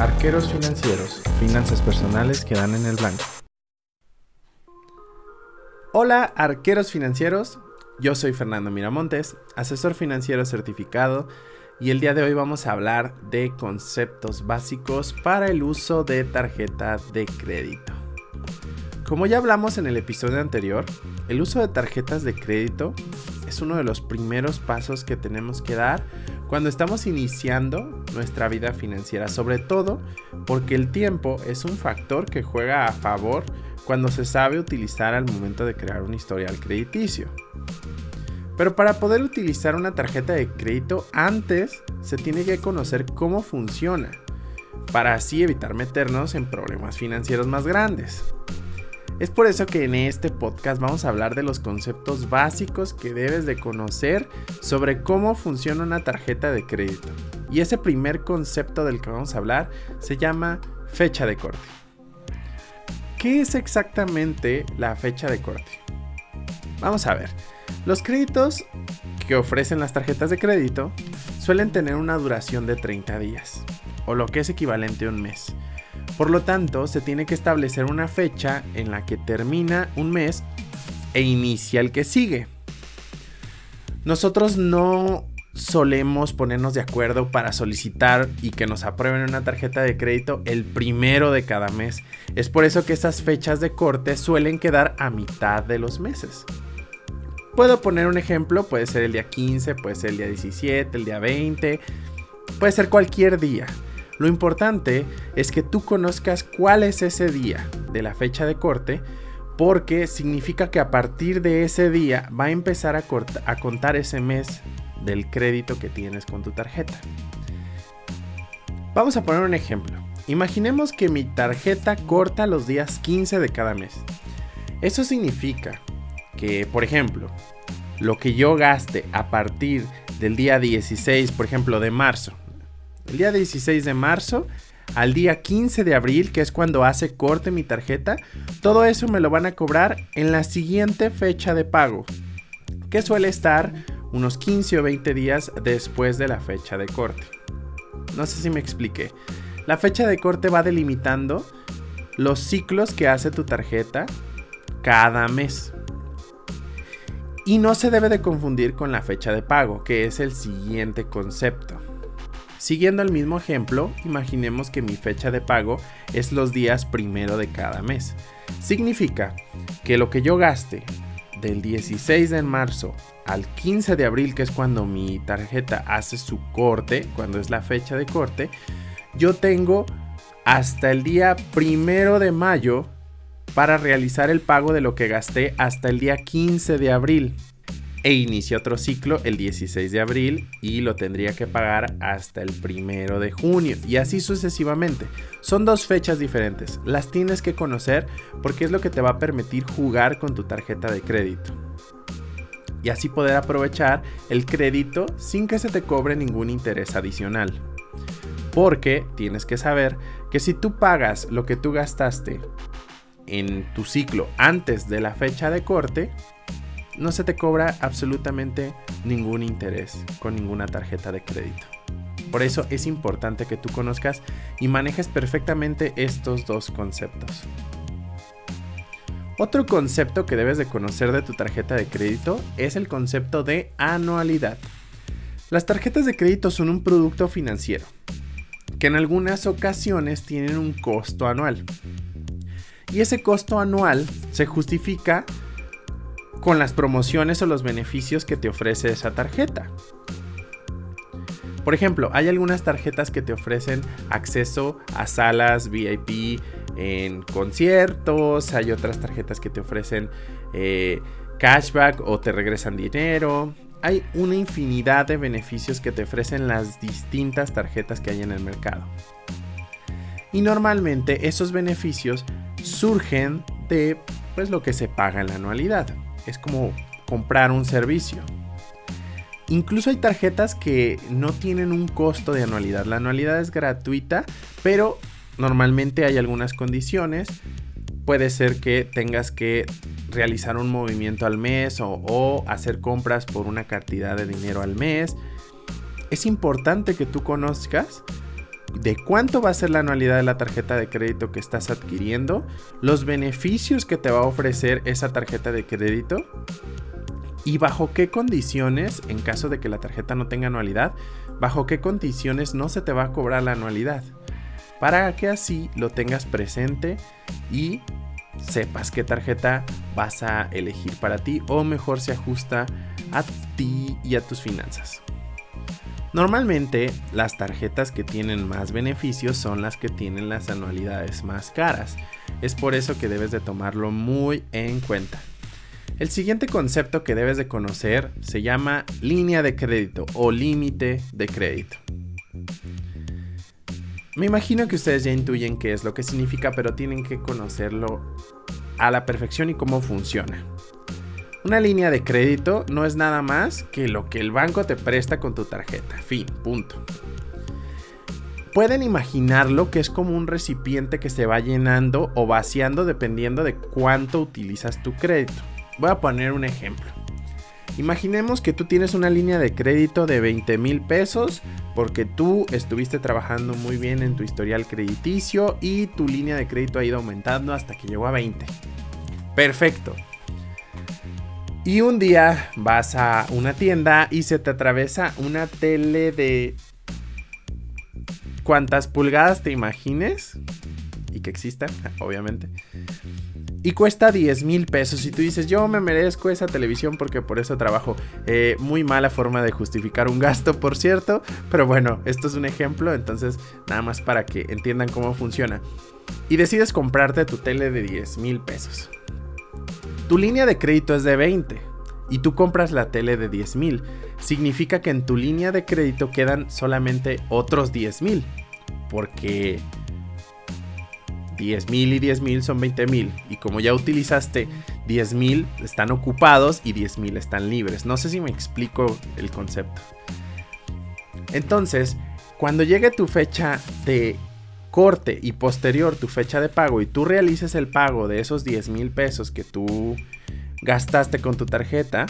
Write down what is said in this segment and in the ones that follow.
Arqueros financieros, finanzas personales que dan en el blanco. Hola, arqueros financieros. Yo soy Fernando Miramontes, asesor financiero certificado, y el día de hoy vamos a hablar de conceptos básicos para el uso de tarjeta de crédito. Como ya hablamos en el episodio anterior, el uso de tarjetas de crédito es uno de los primeros pasos que tenemos que dar cuando estamos iniciando nuestra vida financiera, sobre todo porque el tiempo es un factor que juega a favor cuando se sabe utilizar al momento de crear un historial crediticio. Pero para poder utilizar una tarjeta de crédito antes se tiene que conocer cómo funciona, para así evitar meternos en problemas financieros más grandes. Es por eso que en este podcast vamos a hablar de los conceptos básicos que debes de conocer sobre cómo funciona una tarjeta de crédito. Y ese primer concepto del que vamos a hablar se llama fecha de corte. ¿Qué es exactamente la fecha de corte? Vamos a ver. Los créditos que ofrecen las tarjetas de crédito suelen tener una duración de 30 días, o lo que es equivalente a un mes. Por lo tanto, se tiene que establecer una fecha en la que termina un mes e inicia el que sigue. Nosotros no solemos ponernos de acuerdo para solicitar y que nos aprueben una tarjeta de crédito el primero de cada mes. Es por eso que esas fechas de corte suelen quedar a mitad de los meses. Puedo poner un ejemplo, puede ser el día 15, puede ser el día 17, el día 20, puede ser cualquier día. Lo importante es que tú conozcas cuál es ese día de la fecha de corte porque significa que a partir de ese día va a empezar a, contar ese mes del crédito que tienes con tu tarjeta. Vamos a poner un ejemplo. Imaginemos que mi tarjeta corta los días 15 de cada mes. Eso significa que, por ejemplo, lo que yo gaste a partir del día 16, por ejemplo, de marzo, el día 16 de marzo al día 15 de abril, que es cuando hace corte mi tarjeta, todo eso me lo van a cobrar en la siguiente fecha de pago, que suele estar unos 15 o 20 días después de la fecha de corte. No sé si me expliqué. La fecha de corte va delimitando los ciclos que hace tu tarjeta cada mes. Y no se debe de confundir con la fecha de pago, que es el siguiente concepto. Siguiendo el mismo ejemplo, imaginemos que mi fecha de pago es los días primero de cada mes. Significa que lo que yo gaste del 16 de marzo al 15 de abril, que es cuando mi tarjeta hace su corte, cuando es la fecha de corte, yo tengo hasta el día primero de mayo para realizar el pago de lo que gasté hasta el día 15 de abril e inicia otro ciclo el 16 de abril y lo tendría que pagar hasta el primero de junio y así sucesivamente. Son dos fechas diferentes, las tienes que conocer porque es lo que te va a permitir jugar con tu tarjeta de crédito. Y así poder aprovechar el crédito sin que se te cobre ningún interés adicional. Porque tienes que saber que si tú pagas lo que tú gastaste en tu ciclo antes de la fecha de corte, no se te cobra absolutamente ningún interés con ninguna tarjeta de crédito. Por eso es importante que tú conozcas y manejes perfectamente estos dos conceptos. Otro concepto que debes de conocer de tu tarjeta de crédito es el concepto de anualidad. Las tarjetas de crédito son un producto financiero que en algunas ocasiones tienen un costo anual. Y ese costo anual se justifica con las promociones o los beneficios que te ofrece esa tarjeta. Por ejemplo, hay algunas tarjetas que te ofrecen acceso a salas VIP en conciertos, hay otras tarjetas que te ofrecen eh, cashback o te regresan dinero. Hay una infinidad de beneficios que te ofrecen las distintas tarjetas que hay en el mercado. Y normalmente esos beneficios surgen de pues lo que se paga en la anualidad es como comprar un servicio. Incluso hay tarjetas que no tienen un costo de anualidad. La anualidad es gratuita, pero normalmente hay algunas condiciones. Puede ser que tengas que realizar un movimiento al mes o, o, hacer compras por una cantidad de dinero al mes. Es importante que tú conozcas de cuánto va a ser la anualidad de la tarjeta de crédito que estás adquiriendo, los beneficios que te va a ofrecer esa tarjeta de crédito y bajo qué condiciones, en caso de que la tarjeta no tenga anualidad, bajo qué condiciones no se te va a cobrar la anualidad. Para que así lo tengas presente y sepas qué tarjeta vas a elegir para ti o mejor se ajusta a ti y a tus finanzas. Normalmente las tarjetas que tienen más beneficios son las que tienen las anualidades más caras. Es por eso que debes de tomarlo muy en cuenta. El siguiente concepto que debes de conocer se llama línea de crédito o límite de crédito. Me imagino que ustedes ya intuyen qué es lo que significa, pero tienen que conocerlo a la perfección y cómo funciona. Una línea de crédito no es nada más que lo que el banco te presta con tu tarjeta. Fin, punto. Pueden imaginarlo que es como un recipiente que se va llenando o vaciando dependiendo de cuánto utilizas tu crédito. Voy a poner un ejemplo. Imaginemos que tú tienes una línea de crédito de 20 mil pesos porque tú estuviste trabajando muy bien en tu historial crediticio y tu línea de crédito ha ido aumentando hasta que llegó a 20. Perfecto. Y un día vas a una tienda y se te atraviesa una tele de... ¿Cuántas pulgadas te imagines? Y que exista, obviamente. Y cuesta 10 mil pesos. Y tú dices, yo me merezco esa televisión porque por eso trabajo. Eh, muy mala forma de justificar un gasto, por cierto. Pero bueno, esto es un ejemplo. Entonces, nada más para que entiendan cómo funciona. Y decides comprarte tu tele de 10 mil pesos. Tu línea de crédito es de 20 y tú compras la tele de 10 mil. Significa que en tu línea de crédito quedan solamente otros 10 mil. Porque 10 mil y 10 mil son 20 mil. Y como ya utilizaste 10 mil, están ocupados y 10 mil están libres. No sé si me explico el concepto. Entonces, cuando llegue tu fecha de corte y posterior tu fecha de pago y tú realices el pago de esos 10 mil pesos que tú gastaste con tu tarjeta,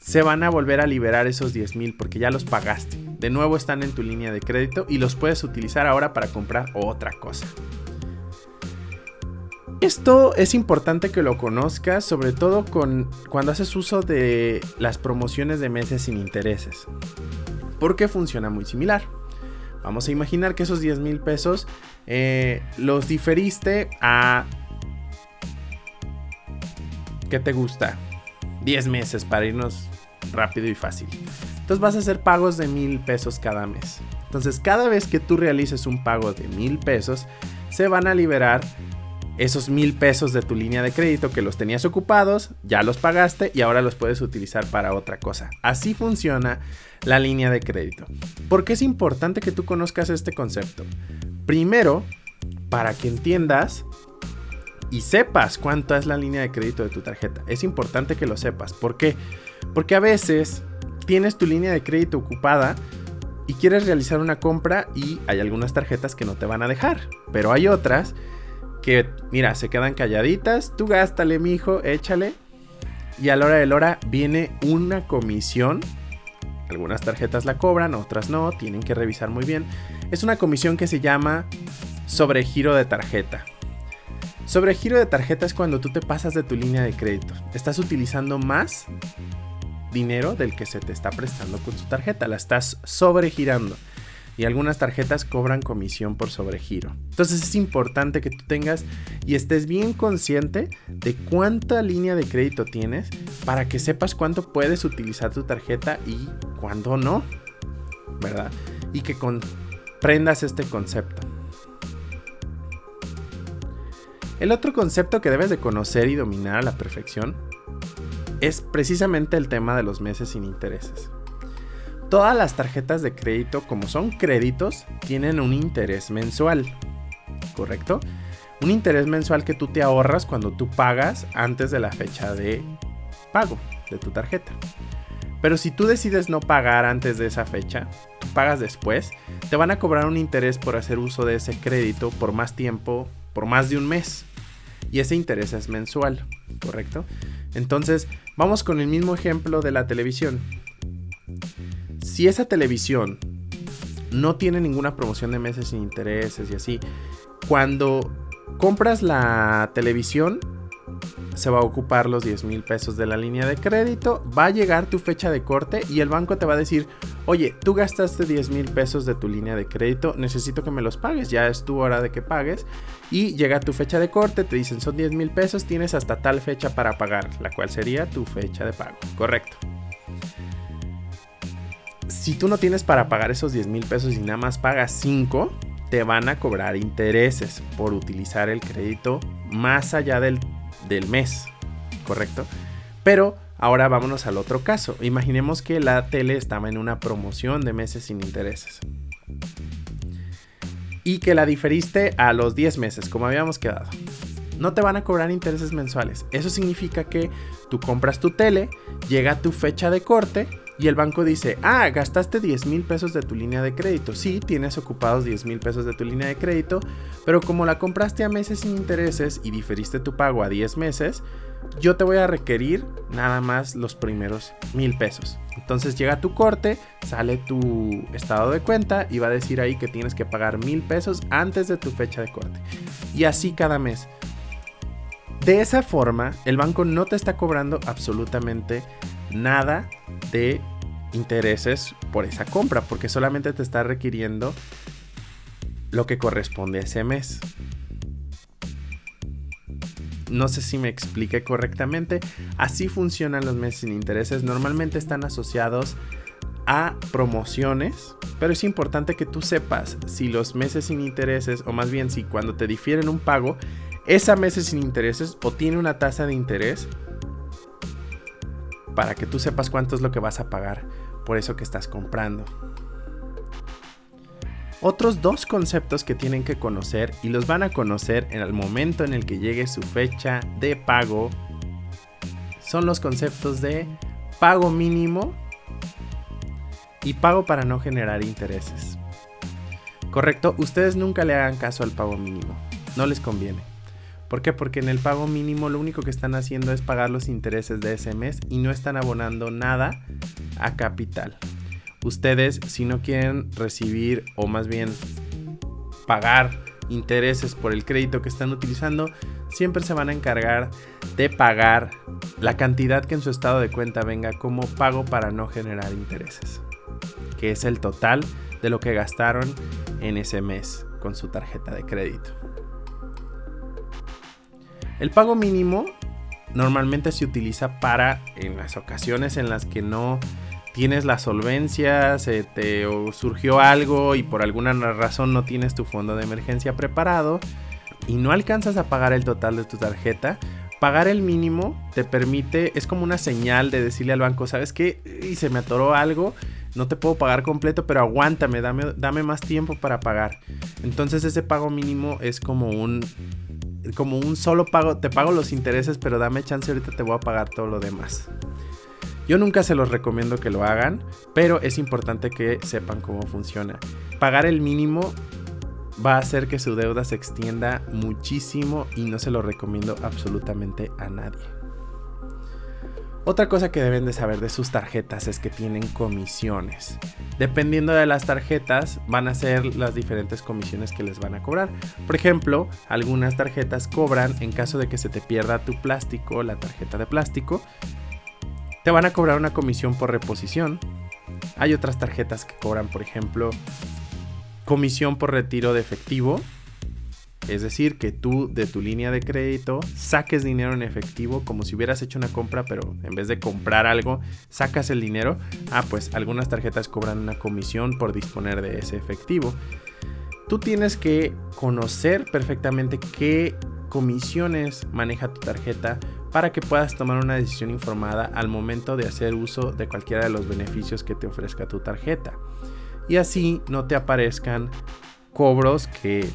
se van a volver a liberar esos 10 mil porque ya los pagaste. De nuevo están en tu línea de crédito y los puedes utilizar ahora para comprar otra cosa. Esto es importante que lo conozcas, sobre todo con, cuando haces uso de las promociones de meses sin intereses, porque funciona muy similar. Vamos a imaginar que esos 10 mil pesos eh, los diferiste a... ¿Qué te gusta? 10 meses para irnos rápido y fácil. Entonces vas a hacer pagos de mil pesos cada mes. Entonces cada vez que tú realices un pago de mil pesos, se van a liberar esos mil pesos de tu línea de crédito que los tenías ocupados, ya los pagaste y ahora los puedes utilizar para otra cosa. Así funciona la línea de crédito. ¿Por qué es importante que tú conozcas este concepto? Primero, para que entiendas y sepas cuánto es la línea de crédito de tu tarjeta. Es importante que lo sepas. ¿Por qué? Porque a veces tienes tu línea de crédito ocupada y quieres realizar una compra y hay algunas tarjetas que no te van a dejar, pero hay otras que, mira, se quedan calladitas, tú gástale, mijo, échale. Y a la hora de la hora viene una comisión. Algunas tarjetas la cobran, otras no, tienen que revisar muy bien. Es una comisión que se llama sobregiro de tarjeta. Sobregiro de tarjeta es cuando tú te pasas de tu línea de crédito. Estás utilizando más dinero del que se te está prestando con tu tarjeta. La estás sobregirando y algunas tarjetas cobran comisión por sobregiro. Entonces es importante que tú tengas y estés bien consciente de cuánta línea de crédito tienes para que sepas cuánto puedes utilizar tu tarjeta y cuándo no, ¿verdad? Y que comprendas este concepto. El otro concepto que debes de conocer y dominar a la perfección es precisamente el tema de los meses sin intereses. Todas las tarjetas de crédito, como son créditos, tienen un interés mensual, ¿correcto? Un interés mensual que tú te ahorras cuando tú pagas antes de la fecha de pago de tu tarjeta. Pero si tú decides no pagar antes de esa fecha, tú pagas después, te van a cobrar un interés por hacer uso de ese crédito por más tiempo, por más de un mes. Y ese interés es mensual, ¿correcto? Entonces, vamos con el mismo ejemplo de la televisión si esa televisión no tiene ninguna promoción de meses sin intereses y así. Cuando compras la televisión, se va a ocupar los 10 mil pesos de la línea de crédito, va a llegar tu fecha de corte y el banco te va a decir, oye, tú gastaste 10 mil pesos de tu línea de crédito, necesito que me los pagues, ya es tu hora de que pagues. Y llega tu fecha de corte, te dicen son 10 mil pesos, tienes hasta tal fecha para pagar, la cual sería tu fecha de pago, correcto. Si tú no tienes para pagar esos 10 mil pesos y nada más pagas 5, te van a cobrar intereses por utilizar el crédito más allá del, del mes, ¿correcto? Pero ahora vámonos al otro caso. Imaginemos que la tele estaba en una promoción de meses sin intereses. Y que la diferiste a los 10 meses, como habíamos quedado. No te van a cobrar intereses mensuales. Eso significa que tú compras tu tele, llega tu fecha de corte y el banco dice, ah, gastaste 10 mil pesos de tu línea de crédito. Sí, tienes ocupados 10 mil pesos de tu línea de crédito, pero como la compraste a meses sin intereses y diferiste tu pago a 10 meses, yo te voy a requerir nada más los primeros mil pesos. Entonces llega tu corte, sale tu estado de cuenta y va a decir ahí que tienes que pagar mil pesos antes de tu fecha de corte. Y así cada mes. De esa forma, el banco no te está cobrando absolutamente nada de intereses por esa compra, porque solamente te está requiriendo lo que corresponde a ese mes. No sé si me expliqué correctamente. Así funcionan los meses sin intereses. Normalmente están asociados a promociones, pero es importante que tú sepas si los meses sin intereses, o más bien si cuando te difieren un pago, es a meses sin intereses o tiene una tasa de interés para que tú sepas cuánto es lo que vas a pagar por eso que estás comprando. Otros dos conceptos que tienen que conocer y los van a conocer en el momento en el que llegue su fecha de pago son los conceptos de pago mínimo y pago para no generar intereses. Correcto, ustedes nunca le hagan caso al pago mínimo, no les conviene. ¿Por qué? Porque en el pago mínimo lo único que están haciendo es pagar los intereses de ese mes y no están abonando nada a capital. Ustedes, si no quieren recibir o más bien pagar intereses por el crédito que están utilizando, siempre se van a encargar de pagar la cantidad que en su estado de cuenta venga como pago para no generar intereses, que es el total de lo que gastaron en ese mes con su tarjeta de crédito. El pago mínimo normalmente se utiliza para en las ocasiones en las que no tienes la solvencia, se te surgió algo y por alguna razón no tienes tu fondo de emergencia preparado y no alcanzas a pagar el total de tu tarjeta, pagar el mínimo te permite, es como una señal de decirle al banco, ¿sabes qué? Y se me atoró algo, no te puedo pagar completo, pero aguántame, dame, dame más tiempo para pagar. Entonces ese pago mínimo es como un como un solo pago, te pago los intereses, pero dame chance, ahorita te voy a pagar todo lo demás. Yo nunca se los recomiendo que lo hagan, pero es importante que sepan cómo funciona. Pagar el mínimo va a hacer que su deuda se extienda muchísimo y no se lo recomiendo absolutamente a nadie. Otra cosa que deben de saber de sus tarjetas es que tienen comisiones. Dependiendo de las tarjetas van a ser las diferentes comisiones que les van a cobrar. Por ejemplo, algunas tarjetas cobran en caso de que se te pierda tu plástico, la tarjeta de plástico, te van a cobrar una comisión por reposición. Hay otras tarjetas que cobran, por ejemplo, comisión por retiro de efectivo es decir, que tú de tu línea de crédito saques dinero en efectivo como si hubieras hecho una compra, pero en vez de comprar algo, sacas el dinero. Ah, pues algunas tarjetas cobran una comisión por disponer de ese efectivo. Tú tienes que conocer perfectamente qué comisiones maneja tu tarjeta para que puedas tomar una decisión informada al momento de hacer uso de cualquiera de los beneficios que te ofrezca tu tarjeta. Y así no te aparezcan cobros que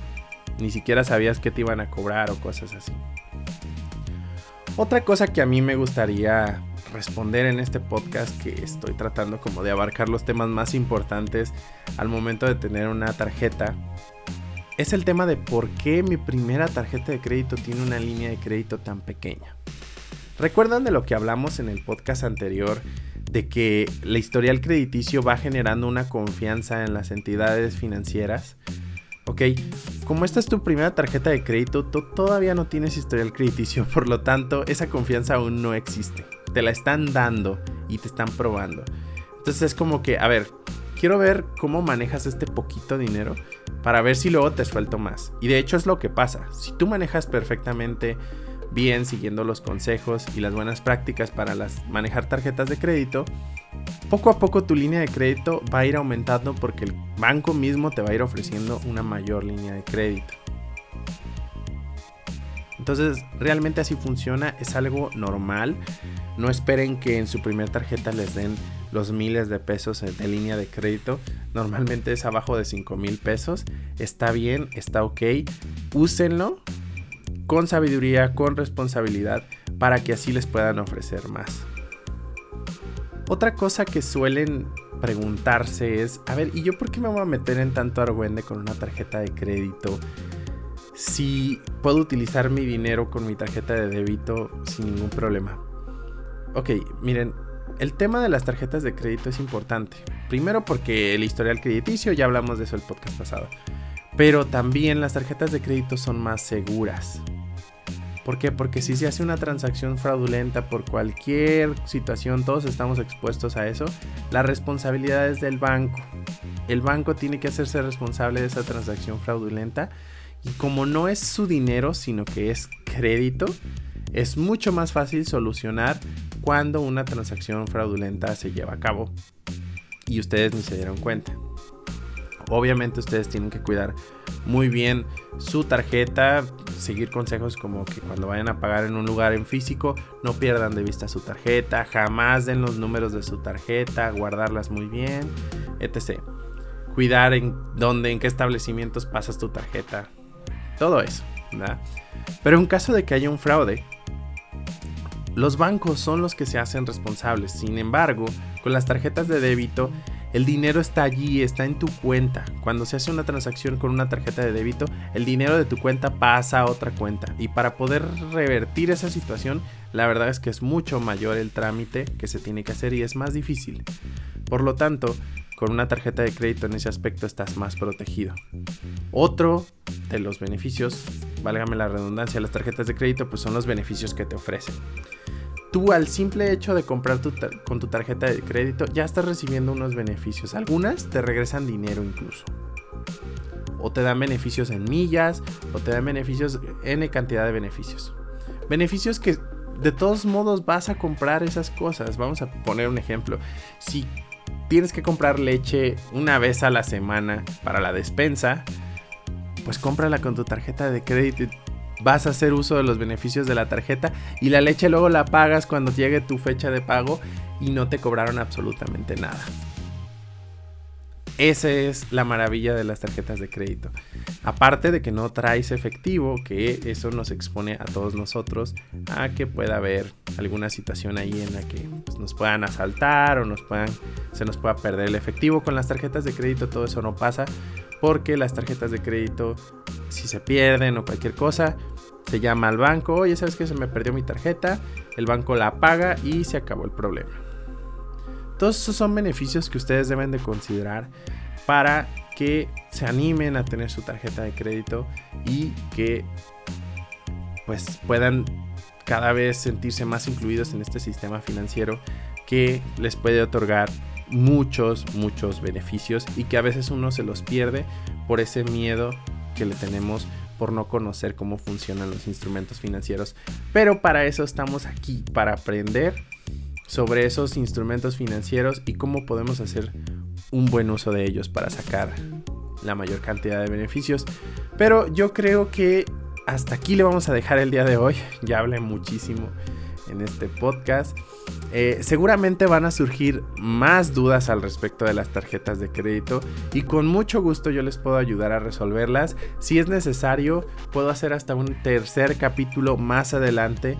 ni siquiera sabías que te iban a cobrar o cosas así. Otra cosa que a mí me gustaría responder en este podcast que estoy tratando como de abarcar los temas más importantes al momento de tener una tarjeta es el tema de por qué mi primera tarjeta de crédito tiene una línea de crédito tan pequeña. ¿Recuerdan de lo que hablamos en el podcast anterior de que la historial crediticio va generando una confianza en las entidades financieras. Ok, como esta es tu primera tarjeta de crédito, todavía no tienes historial crediticio, por lo tanto esa confianza aún no existe. Te la están dando y te están probando. Entonces es como que, a ver, quiero ver cómo manejas este poquito dinero para ver si luego te suelto más. Y de hecho es lo que pasa. Si tú manejas perfectamente bien siguiendo los consejos y las buenas prácticas para manejar tarjetas de crédito, poco a poco tu línea de crédito va a ir aumentando porque el banco mismo te va a ir ofreciendo una mayor línea de crédito. Entonces, realmente así funciona, es algo normal. No esperen que en su primera tarjeta les den los miles de pesos de línea de crédito. Normalmente es abajo de 5 mil pesos. Está bien, está ok. Úsenlo con sabiduría, con responsabilidad, para que así les puedan ofrecer más. Otra cosa que suelen preguntarse es, a ver, ¿y yo por qué me voy a meter en tanto argüende con una tarjeta de crédito? Si puedo utilizar mi dinero con mi tarjeta de débito sin ningún problema. Ok, miren, el tema de las tarjetas de crédito es importante. Primero porque el historial crediticio, ya hablamos de eso el podcast pasado. Pero también las tarjetas de crédito son más seguras. ¿Por qué? Porque si se hace una transacción fraudulenta por cualquier situación, todos estamos expuestos a eso, la responsabilidad es del banco. El banco tiene que hacerse responsable de esa transacción fraudulenta y como no es su dinero, sino que es crédito, es mucho más fácil solucionar cuando una transacción fraudulenta se lleva a cabo y ustedes ni se dieron cuenta. Obviamente ustedes tienen que cuidar muy bien su tarjeta, seguir consejos como que cuando vayan a pagar en un lugar en físico no pierdan de vista su tarjeta, jamás den los números de su tarjeta, guardarlas muy bien, etc. Cuidar en dónde, en qué establecimientos pasas tu tarjeta, todo eso, Pero en caso de que haya un fraude, los bancos son los que se hacen responsables. Sin embargo, con las tarjetas de débito el dinero está allí, está en tu cuenta. Cuando se hace una transacción con una tarjeta de débito, el dinero de tu cuenta pasa a otra cuenta. Y para poder revertir esa situación, la verdad es que es mucho mayor el trámite que se tiene que hacer y es más difícil. Por lo tanto, con una tarjeta de crédito en ese aspecto estás más protegido. Otro de los beneficios, válgame la redundancia, las tarjetas de crédito, pues son los beneficios que te ofrecen tú al simple hecho de comprar con tu tarjeta de crédito ya estás recibiendo unos beneficios. Algunas te regresan dinero incluso. O te dan beneficios en millas, o te dan beneficios, N cantidad de beneficios. Beneficios que de todos modos vas a comprar esas cosas. Vamos a poner un ejemplo. Si tienes que comprar leche una vez a la semana para la despensa, pues cómprala con tu tarjeta de crédito vas a hacer uso de los beneficios de la tarjeta y la leche luego la pagas cuando llegue tu fecha de pago y no te cobraron absolutamente nada. Esa es la maravilla de las tarjetas de crédito. Aparte de que no traes efectivo, que eso nos expone a todos nosotros a que pueda haber alguna situación ahí en la que pues, nos puedan asaltar o nos puedan, se nos pueda perder el efectivo. Con las tarjetas de crédito todo eso no pasa porque las tarjetas de crédito si se pierden o cualquier cosa, se llama al banco, oye, ¿sabes que Se me perdió mi tarjeta, el banco la paga y se acabó el problema. Todos esos son beneficios que ustedes deben de considerar para que se animen a tener su tarjeta de crédito y que pues puedan cada vez sentirse más incluidos en este sistema financiero que les puede otorgar muchos, muchos beneficios y que a veces uno se los pierde por ese miedo que le tenemos por no conocer cómo funcionan los instrumentos financieros. Pero para eso estamos aquí, para aprender sobre esos instrumentos financieros y cómo podemos hacer un buen uso de ellos para sacar la mayor cantidad de beneficios. Pero yo creo que hasta aquí le vamos a dejar el día de hoy. Ya hablé muchísimo en este podcast. Eh, seguramente van a surgir más dudas al respecto de las tarjetas de crédito y con mucho gusto yo les puedo ayudar a resolverlas. Si es necesario, puedo hacer hasta un tercer capítulo más adelante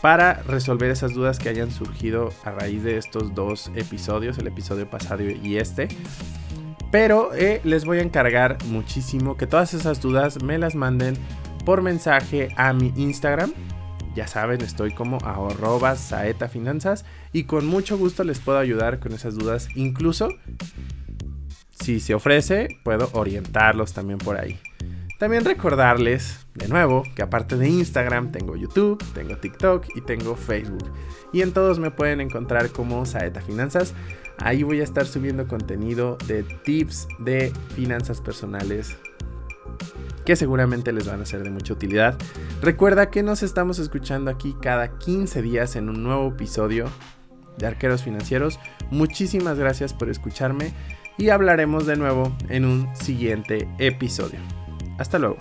para resolver esas dudas que hayan surgido a raíz de estos dos episodios, el episodio pasado y este. Pero eh, les voy a encargar muchísimo que todas esas dudas me las manden por mensaje a mi Instagram Ya saben, estoy como arroba saeta finanzas y con mucho gusto les puedo ayudar con esas dudas. Incluso, si se ofrece, puedo orientarlos también por ahí. También recordarles, de nuevo, que aparte de Instagram tengo YouTube, tengo TikTok y tengo Facebook. Y en todos me pueden encontrar como Saeta Finanzas. Ahí voy a estar subiendo contenido de tips de finanzas personales que seguramente les van a ser de mucha utilidad. Recuerda que nos estamos escuchando aquí cada 15 días en un nuevo episodio de Arqueros Financieros. Muchísimas gracias por escucharme y hablaremos de nuevo en un siguiente episodio. Hasta luego.